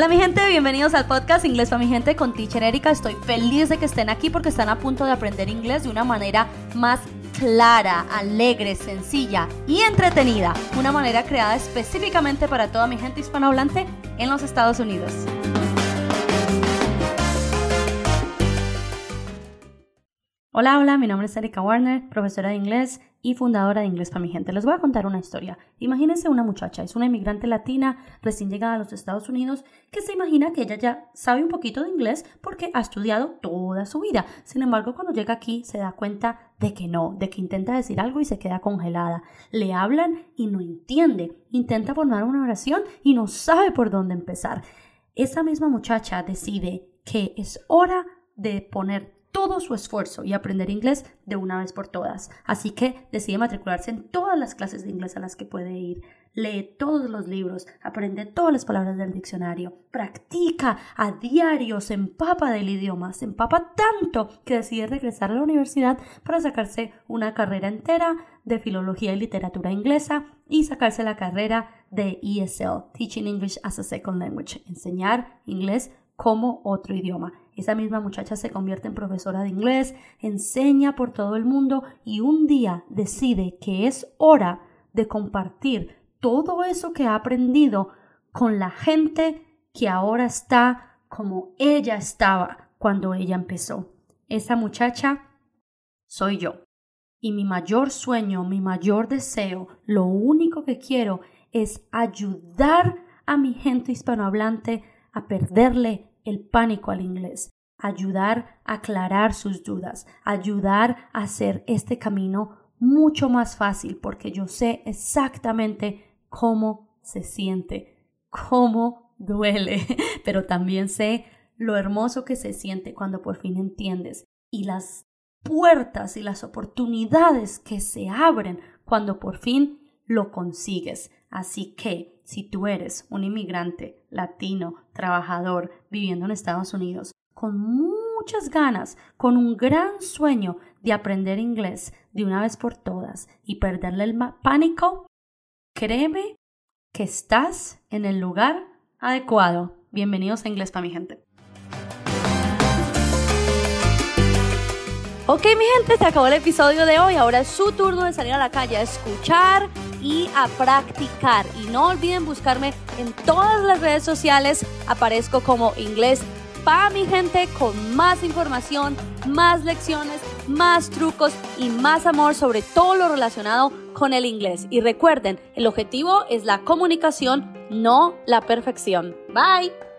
Hola mi gente, bienvenidos al podcast Inglés para mi gente con Teacher Erika. Estoy feliz de que estén aquí porque están a punto de aprender inglés de una manera más clara, alegre, sencilla y entretenida. Una manera creada específicamente para toda mi gente hispanohablante en los Estados Unidos. Hola, hola, mi nombre es Erika Warner, profesora de inglés y fundadora de Inglés para mi gente. Les voy a contar una historia. Imagínense una muchacha, es una inmigrante latina recién llegada a los Estados Unidos que se imagina que ella ya sabe un poquito de inglés porque ha estudiado toda su vida. Sin embargo, cuando llega aquí se da cuenta de que no, de que intenta decir algo y se queda congelada. Le hablan y no entiende. Intenta formar una oración y no sabe por dónde empezar. Esa misma muchacha decide que es hora de poner todo su esfuerzo y aprender inglés de una vez por todas. Así que decide matricularse en todas las clases de inglés a las que puede ir. Lee todos los libros, aprende todas las palabras del diccionario, practica a diario, se empapa del idioma, se empapa tanto que decide regresar a la universidad para sacarse una carrera entera de filología y literatura inglesa y sacarse la carrera de ESL, Teaching English as a Second Language, enseñar inglés como otro idioma. Esa misma muchacha se convierte en profesora de inglés, enseña por todo el mundo y un día decide que es hora de compartir todo eso que ha aprendido con la gente que ahora está como ella estaba cuando ella empezó. Esa muchacha soy yo. Y mi mayor sueño, mi mayor deseo, lo único que quiero es ayudar a mi gente hispanohablante a perderle el pánico al inglés, ayudar a aclarar sus dudas, ayudar a hacer este camino mucho más fácil porque yo sé exactamente cómo se siente, cómo duele, pero también sé lo hermoso que se siente cuando por fin entiendes y las puertas y las oportunidades que se abren cuando por fin lo consigues. Así que si tú eres un inmigrante latino, trabajador, viviendo en Estados Unidos, con muchas ganas, con un gran sueño de aprender inglés de una vez por todas y perderle el pánico, créeme que estás en el lugar adecuado. Bienvenidos a Inglés para mi gente. Ok, mi gente, se acabó el episodio de hoy. Ahora es su turno de salir a la calle a escuchar y a practicar. Y no olviden buscarme en todas las redes sociales. Aparezco como inglés para mi gente con más información, más lecciones, más trucos y más amor sobre todo lo relacionado con el inglés. Y recuerden, el objetivo es la comunicación, no la perfección. Bye.